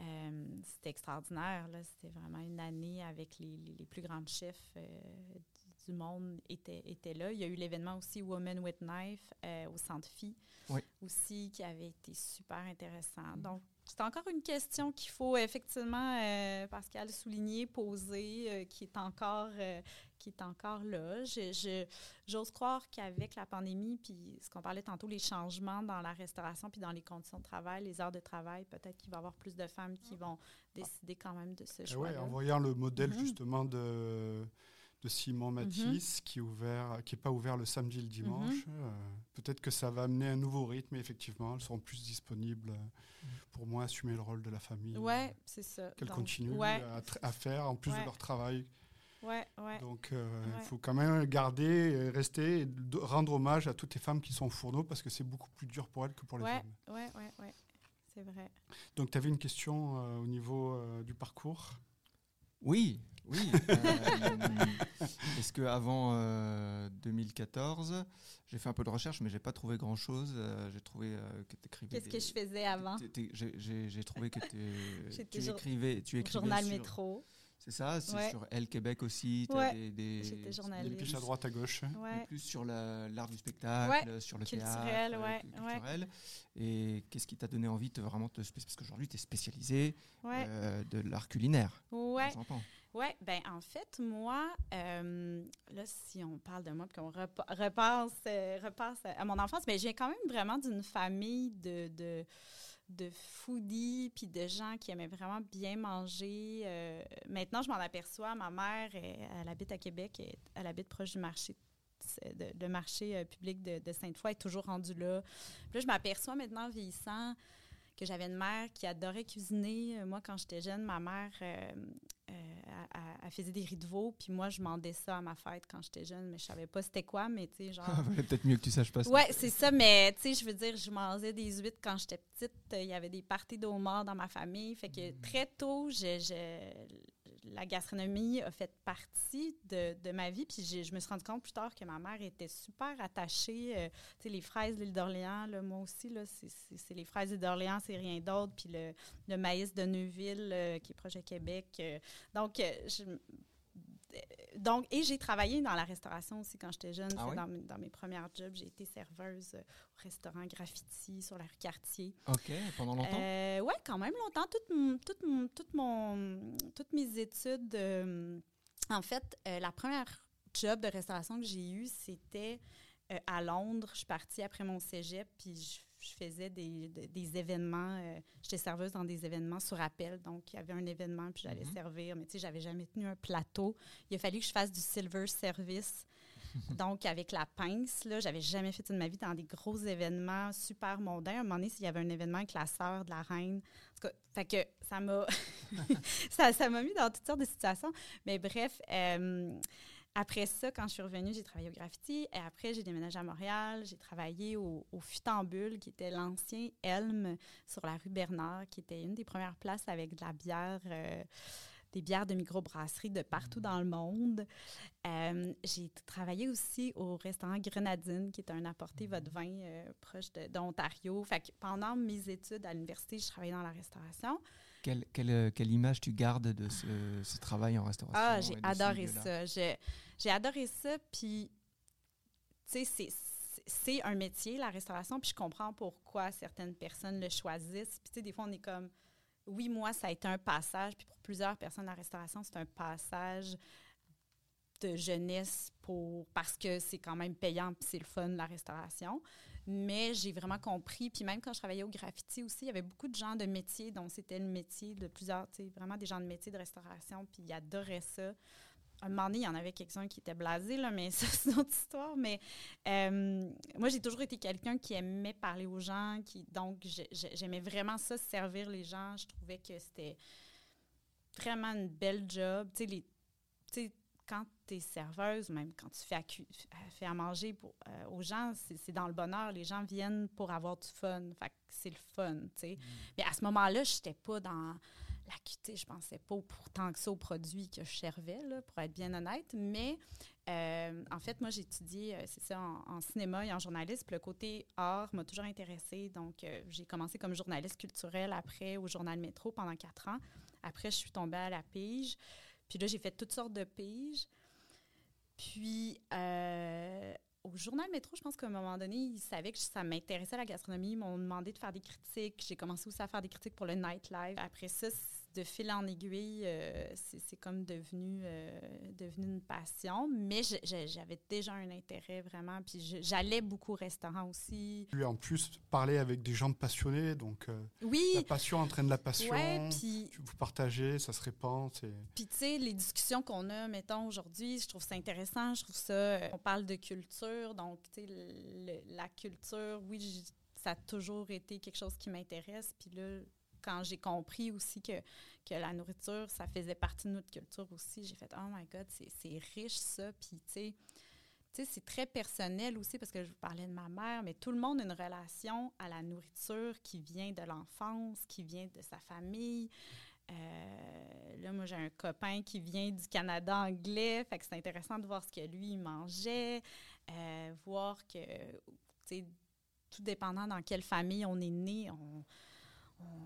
euh, c'était extraordinaire. là. C'était vraiment une année avec les, les- plus grandes chefs euh, du monde étaient, étaient là. Il y a eu l'événement aussi Women with Knife au Centre Phi Oui. aussi qui avait été super intéressant. Donc, c'est encore une question qu'il faut effectivement, euh, Pascal, souligner, poser, euh, qui est encore, euh, qui est encore là. J'ose croire qu'avec la pandémie, puis ce qu'on parlait tantôt, les changements dans la restauration, puis dans les conditions de travail, les heures de travail, peut-être qu'il va y avoir plus de femmes qui vont décider quand même de ce Eh choix ouais, en voyant le modèle Mhm. justement de, de Simon Mhm. Matisse qui est ouvert, qui est pas ouvert le samedi et le dimanche. Mhm. Euh, Peut-être que ça va amener un nouveau rythme. et Effectivement, elles seront plus disponibles euh, pour moi assumer le rôle de la famille. Ouais, c'est ça. Qu'elles continuent Ouais, à, faire en plus Ouais. de leur travail. ouais, ouais. Donc, euh, il faut quand même garder, rester, et rendre hommage à toutes les femmes qui sont au fourneau parce que c'est beaucoup plus dur pour elles que pour les hommes. ouais, ouais, ouais. C'est vrai. Donc, tu avais une question euh, au niveau euh, du parcours? Oui, oui. Euh, Est-ce que avant euh, 2014, j'ai fait un peu de recherche, mais j'ai pas trouvé grand-chose. Euh, j'ai trouvé euh, que tu écrivais. Qu'est-ce que je faisais avant? J'ai- trouvé que tu écrivais, tu écrivais Journal sur- Métro. C'est ça, c'est Ouais. sur Elle Québec aussi. Ouais, des, des-. Plus à droite, à gauche. plus sur la- l'art du spectacle, sur le culturel, théâtre, ouais, euh, ouais. culturel. Et qu'est-ce qui t'a donné envie de vraiment te spécialiser Parce qu'aujourd'hui, tu es spécialisé Ouais. euh, de l'art culinaire. Ouais. Ouais, ben en fait, moi, euh, là, si on parle de moi, puis qu'on repa- repasse, euh, repasse à mon enfance, ben, j'ai quand même vraiment d'une famille de, de, de foodies, puis de gens qui aimaient vraiment bien manger. Euh, maintenant, je m'en aperçois, ma mère, elle, habite à Québec, elle, habite proche du marché de, marché public de, Sainte-Foy, est toujours rendue là. Puis là, je m'aperçois maintenant, vieillissant, que j'avais une mère qui adorait cuisiner. Moi, quand j'étais jeune, ma mère, elle, elle faisait des riz de veau, puis moi, je mandais ça à ma fête quand j'étais jeune, mais je savais pas c'était quoi, mais tu sais, genre... Ah, ouais, Peut-être mieux que tu saches pas ça. Ouais, c'est ça, mais tu sais, je veux dire, je mangeais des huîtres quand j'étais petite. euh, Il y avait des parties d'homard dans ma famille. Fait que très tôt, je, je- la gastronomie a fait partie de, de ma vie. Puis je me suis rendu compte plus tard que ma mère était super attachée. euh, tu sais, les fraises de l'île d'Orléans, moi aussi, là, c'est les fraises de l'île d'Orléans, c'est rien d'autre. Puis le, le maïs de Neuville, euh, qui est proche de Québec. euh, donc, euh, je, donc, et j'ai travaillé dans la restauration aussi quand j'étais jeune. Ah oui? dans, mes- dans mes premières jobs, j'ai été serveuse euh, au restaurant Graffiti sur la rue Cartier. Ok, pendant longtemps? Euh, ouais, quand même longtemps. Toute toute toute mon- toutes mes études. euh, en fait, euh, la première job de restauration que j'ai eue, c'était à Londres. Je suis partie après mon cégep, puis je, je faisais des, des- des événements. euh, J'étais serveuse dans des événements sur appel. Donc, il y avait un événement, puis j'allais Mhm. servir. Mais tu sais, j'avais jamais tenu un plateau. Il a fallu que je fasse du silver service. Donc, avec la pince, là, j'avais jamais fait de ma vie dans des gros événements super mondains. À un moment donné, s'il y avait un événement avec la sœur de la reine. En tout cas, fait que ça m'a ça, ça m'a mis dans toutes sortes de situations. Mais bref, euh, après ça, quand je suis revenue, j'ai travaillé au graffiti. Et après, j'ai déménagé à Montréal. J'ai travaillé au, au Futambule, qui était l'ancien Elm sur la rue Bernard, qui était une des premières places avec de la bière. euh, des bières de microbrasserie de partout dans le monde. Euh, j'ai travaillé aussi au restaurant Grenadine, qui est un apporté votre vin euh, proche de- d'Ontario. Fait que pendant mes études à l'université, je travaillais dans la restauration. quelle, quelle, euh, quelle image tu gardes de ce, ce travail en restauration Ah, j'ai adoré ça. J'ai adoré ça. Puis, tu sais, c'est- un métier, la restauration, puis je comprends pourquoi certaines personnes le choisissent. Puis, tu sais, des fois, on est comme, oui, moi, ça a été un passage. Puis, pour plusieurs personnes, la restauration, c'est un passage de jeunesse pour parce que c'est quand même payant puis c'est le fun la restauration mais j'ai vraiment compris puis même quand je travaillais au graffiti aussi il y avait beaucoup de gens de métier dont c'était le métier de plusieurs tu sais vraiment des gens de métier de restauration puis ils adoraient ça un moment donné, il y en avait quelques-uns qui étaient blasés, là, mais ça, c'est une autre histoire. Mais euh, moi, j'ai toujours été quelqu'un qui aimait parler aux gens. Qui, donc, j'ai- j'ai- j'aimais vraiment ça, servir les gens. Je trouvais que c'était vraiment une belle job. Tu sais, les- tu sais, quand tu es serveuse, même quand tu fais à, à- fais à manger pour, euh, aux gens, c'est dans le bonheur. Les gens viennent pour avoir du fun. Fait c'est le fun, tu sais. Mais à ce moment-là, je n'étais pas dans la QT. Je pensais pas tant que ça aux produits que je servais, là, pour être bien honnête. Mais euh, en fait, moi, j'ai étudié, euh, c'est ça, en, cinéma et en journalisme. Le côté art m'a toujours intéressée. Donc, euh, j'ai commencé comme journaliste culturelle après au Journal Métro pendant quatre ans. Après, je suis tombée à la pige. Puis là, j'ai fait toutes sortes de piges. Puis, au Journal Métro, je pense qu'à un moment donné, ils savaient que ça m'intéressait la gastronomie. Ils m'ont demandé de faire des critiques. J'ai commencé aussi à faire des critiques pour le Nightlife. Après ça, de fil en aiguille, euh, c'est comme devenu, euh, devenu une passion. Mais j'avais déjà un intérêt vraiment. Puis j'allais beaucoup au restaurant aussi. Lui, en plus, parler avec des gens passionnés. Donc, euh, oui. la passion entraîne la passion. Ouais, puis, vous partagez, ça se répand. Puis, tu sais, les discussions qu'on a, mettons, aujourd'hui, je trouve ça intéressant. Je trouve ça. On parle de culture. Donc, tu sais, la culture, oui, ça a toujours été quelque chose qui m'intéresse. Puis là, quand j'ai compris aussi que, que la nourriture, ça faisait partie de notre culture aussi, j'ai fait Oh my God, c'est riche ça. Puis, tu sais, c'est très personnel aussi parce que je vous parlais de ma mère, mais tout le monde a une relation à la nourriture qui vient de l'enfance, qui vient de sa famille. Euh, là, moi, j'ai un copain qui vient du Canada anglais, fait que c'est intéressant de voir ce que lui mangeait, euh, voir que, tout dépendant dans quelle famille on est né, on,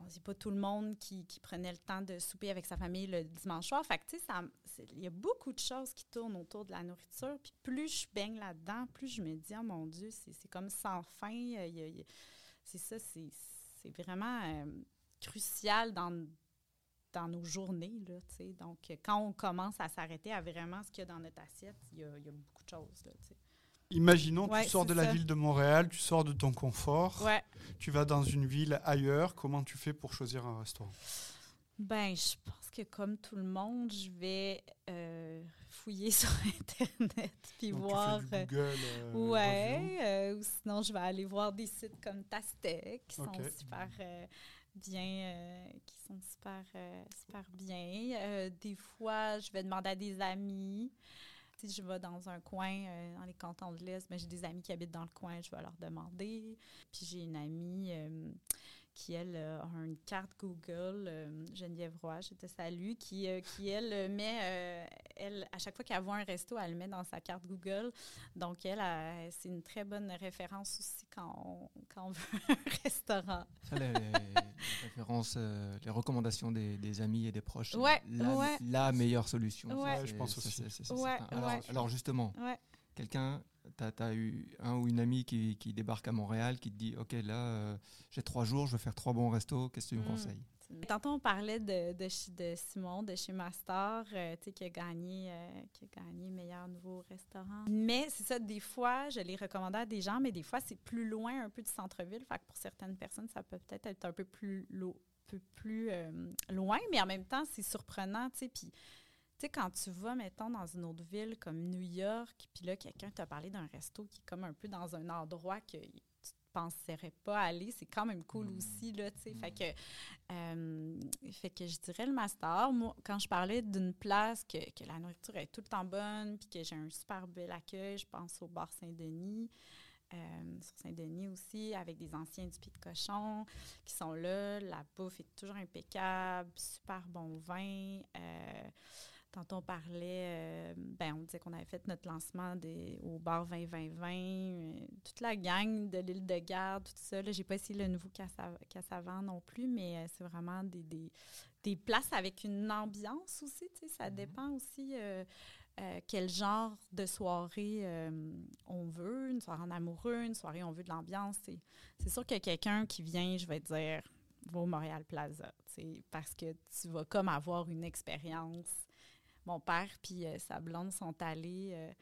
c'est pas tout le monde qui, prenait le temps de souper avec sa famille le dimanche soir. Fait tu sais, il y a beaucoup de choses qui tournent autour de la nourriture. Puis plus je baigne là-dedans, plus je me dis, oh mon Dieu, c'est comme sans fin. C'est ça, c'est vraiment euh, crucial dans, dans nos journées. Là, Donc, quand on commence à s'arrêter à vraiment ce qu'il y a dans notre assiette, il y a, beaucoup de choses. Là, Imaginons, tu sors de la ville de Montréal, tu sors de ton confort, tu vas dans une ville ailleurs. Comment tu fais pour choisir un restaurant? Ben, je pense que comme tout le monde, je vais euh, fouiller sur Internet puis voir. Tu fais du euh, Google, euh, ouais, ou sinon je vais aller voir des sites comme Tastec qui sont super bien, qui sont super, super bien. des fois, je vais demander à des amis. Si je vais dans un coin, euh, dans les cantons de l'Est, ben, j'ai des amis qui habitent dans le coin, je vais leur demander. Puis j'ai une amie euh, qui, elle, a une carte Google, euh, Geneviève Roy, je te salue, qui, qui elle, met, elle, à chaque fois qu'elle voit un resto, elle le met dans sa carte Google. Donc, elle, c'est une très bonne référence aussi quand on, quand on veut un restaurant. les, références, les recommandations des, amis et des proches, ouais, la, la meilleure solution. Ouais, je pense aussi. alors, justement, quelqu'un, tu as, eu un ou une amie qui, qui, débarque à Montréal, qui te dit Ok, là, euh, j'ai trois jours, je veux faire trois bons restos, qu'est-ce que tu me hmm. conseilles? Tantôt, on parlait de, de, Simon de chez Master, euh, qui, a gagné, euh, qui a gagné meilleur nouveau restaurant. Mais c'est ça, des fois, je les recommandais à des gens, mais des fois, c'est plus loin un peu du centre-ville. Fait que pour certaines personnes, ça peut peut-être être un peu plus, peu plus loin, mais en même temps, c'est surprenant, tu sais. Puis tu sais, quand tu vas, mettons, dans une autre ville comme New York, puis là, quelqu'un t'a parlé d'un resto qui est comme un peu dans un endroit que tu ne penserais pas aller, c'est quand même cool mm. aussi, là, tu sais. Fait, que, euh, fait que je dirais le master. Moi, quand je parlais d'une place que, que, la nourriture est tout le temps bonne, puis que j'ai un super bel accueil, je pense au bar Saint-Denis. Euh, sur Saint-Denis aussi, avec des anciens du Pied de Cochon qui sont là. La bouffe est toujours impeccable, super bon vin. Euh, Tantôt, on parlait, euh, ben, on disait qu'on avait fait notre lancement des, au bar 2020 euh, toute la gang de l'île de Garde, tout ça. J'ai pas essayé le nouveau Cassavan non plus, mais euh, c'est vraiment des, des, des, places avec une ambiance aussi. Ça mm-hmm. dépend aussi quel genre de soirée on veut. Une soirée en amoureux, une soirée on veut de l'ambiance. C'est sûr que quelqu'un qui vient, je vais dire, va au Montréal Plaza, parce que tu vas comme avoir une expérience mon père puis euh, sa blonde sont allés, euh,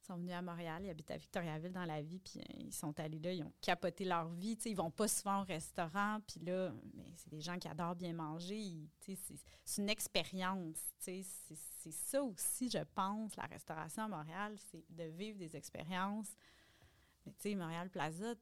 sont venus à Montréal, ils habitent à Victoriaville dans la vie, puis euh, ils sont allés là, ils ont capoté leur vie, tu ils vont pas souvent au restaurant, puis là, mais c'est des gens qui adorent bien manger, c'est une expérience, c'est ça aussi, je pense, la restauration à Montréal, c'est de vivre des expériences. Mais tu sais, Montréal Plaza,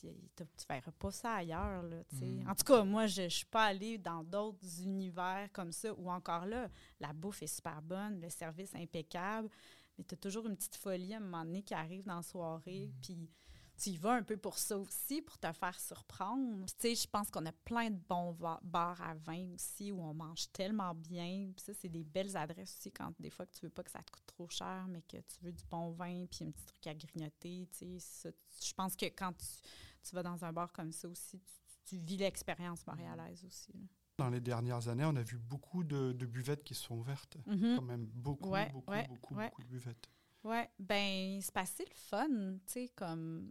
tu ne verras pas ça ailleurs. Là, mm. En tout cas, moi, je ne suis pas allée dans d'autres univers comme ça où encore là, la bouffe est super bonne, le service est impeccable, mais tu as toujours une petite folie à un moment donné qui arrive dans la soirée. Mm. Puis tu y vas un peu pour ça aussi, pour te faire surprendre. tu sais, je pense qu'on a plein de bons bars à vin aussi où on mange tellement bien. Puis ça, c'est des belles adresses aussi quand des fois que tu veux pas que ça te coûte trop cher, mais que tu veux du bon vin puis un petit truc à grignoter. Tu sais, je pense que quand tu, vas dans un bar comme ça aussi, tu, vis l'expérience montréalaise aussi. Dans les dernières années, on a vu beaucoup de, buvettes qui sont ouvertes. Mm-hmm. Quand même beaucoup, beaucoup, beaucoup, beaucoup de buvettes. Ouais, ben c'est passé le fun, tu sais, comme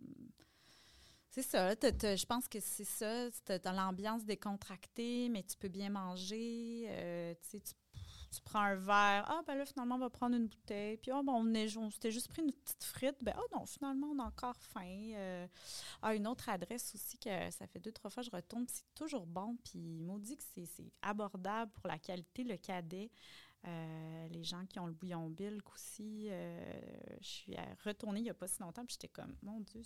C'est ça. je pense que c'est ça. Tu as, l'ambiance décontractée, mais tu peux bien manger. Euh, tu, tu, prends un verre. Ah, ben là, finalement, on va prendre une bouteille. Puis, ah, bon, on, s'était juste pris une petite frite. Ben, ah, non, finalement, on a encore faim. Euh, ah, une autre adresse aussi que ça fait deux, trois fois que je retourne. C'est toujours bon. Puis, maudit que c'est abordable pour la qualité, le cadet. Euh, les gens qui ont le bouillon bilk aussi. je suis retournée il n'y a pas si longtemps, puis j'étais comme, mon Dieu,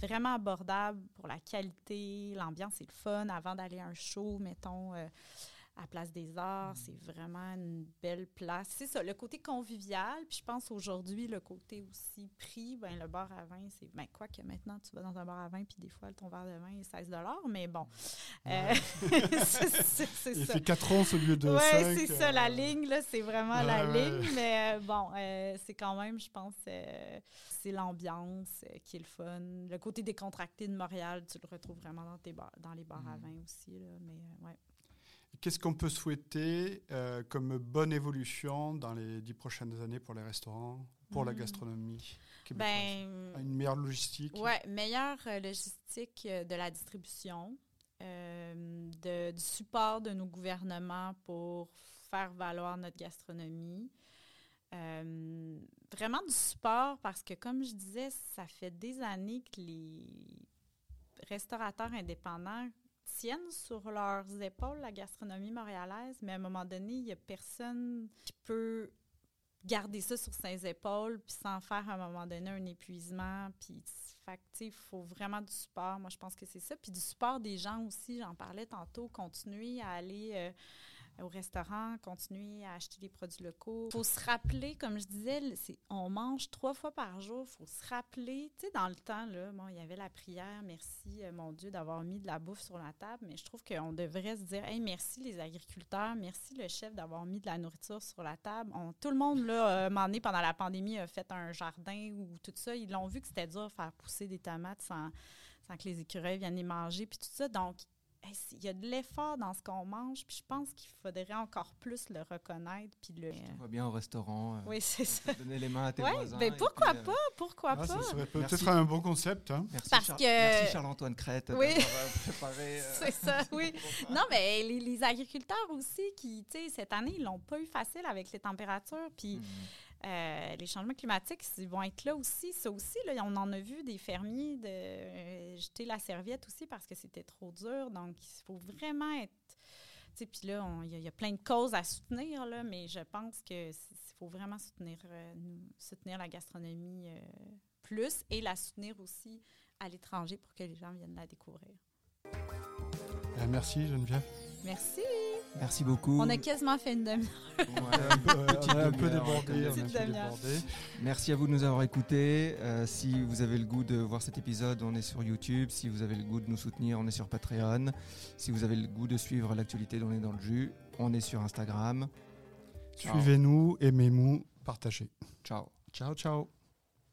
vraiment abordable pour la qualité, l'ambiance est le fun avant d'aller à un show, mettons. Euh, à Place des Arts. C'est vraiment une belle place. C'est ça, le côté convivial. Puis je pense aujourd'hui, le côté aussi prix, ben le bar à vin, c'est. Ben, quoi que maintenant, tu vas dans un bar à vin, puis des fois, ton verre de vin est 16 mais bon. Euh, c'est ça. C'est 4 ans au lieu de. Oui, c'est ça, la euh, ligne, là, c'est vraiment la ligne. Mais euh, bon, c'est quand même, je pense, c'est l'ambiance qui est le fun. Le côté décontracté de Montréal, tu le retrouves vraiment dans, tes bars, dans les bars à mm. vin aussi, là. Mais ouais. Qu'est-ce qu'on peut souhaiter euh, comme bonne évolution dans les dix prochaines années pour les restaurants, pour la hmm. gastronomie ben, Une meilleure logistique? Oui, meilleure euh, logistique euh, de la distribution, de, du support de nos gouvernements pour faire valoir notre gastronomie. vraiment du support parce que, comme je disais, ça fait des années que les restaurateurs indépendants sur leurs épaules la gastronomie montréalaise, mais à un moment donné, il n'y a personne qui peut garder ça sur ses épaules puis sans faire à un moment donné un épuisement. Puis, il faut vraiment du support. Moi, je pense que c'est ça. Puis du support des gens aussi, j'en parlais tantôt, continuer à aller... Euh, au restaurant, continuer à acheter des produits locaux. Il faut se rappeler, comme je disais, on mange trois fois par jour. Il faut se rappeler, tu sais, dans le temps, là, bon, il y avait la prière, merci, euh, mon Dieu, d'avoir mis de la bouffe sur la table, mais je trouve qu'on devrait se dire, hey, merci les agriculteurs, merci le chef d'avoir mis de la nourriture sur la table. tout le monde, là, un pendant la pandémie, a fait un jardin ou tout ça. Ils l'ont vu que c'était dur de faire pousser des tomates sans, sans que les écureuils viennent les manger, puis tout ça. Donc, il y a de l'effort dans ce qu'on mange, puis je pense qu'il faudrait encore plus le reconnaître. Puis le... Tu vas bien au restaurant. Euh, oui, c'est ça. Donner les mains à tes ouais, voisins. Ben pourquoi pas? Euh, pourquoi ah, pas? Ça serait peut-être un bon concept. Hein? Merci, Parce que... Merci Charles-Antoine Crête oui. préparé. Euh, c'est ça, oui. non, mais les, agriculteurs aussi, qui, tu sais, cette année, ils l'ont pas eu facile avec les températures. Puis. Hmm. Euh, les changements climatiques, ils vont être là aussi. Ça aussi, là, on en a vu des fermiers de euh, jeter la serviette aussi parce que c'était trop dur. Donc, il faut vraiment être. Puis là, il y, a plein de causes à soutenir, là, mais je pense qu'il faut vraiment soutenir, euh, soutenir la gastronomie plus et la soutenir aussi à l'étranger pour que les gens viennent la découvrir. merci, Geneviève. Merci. Merci beaucoup. On a quasiment fait une demi-heure. on a un peu débordé. Merci à vous de nous avoir écoutés. Euh, si vous avez le goût de voir cet épisode, on est sur YouTube. Si vous avez le goût de nous soutenir, on est sur Patreon. Si vous avez le goût de suivre l'actualité dont on est dans le jus, on est sur Instagram. Suivez-nous, aimez-nous, partagez. Ciao. Ciao, ciao.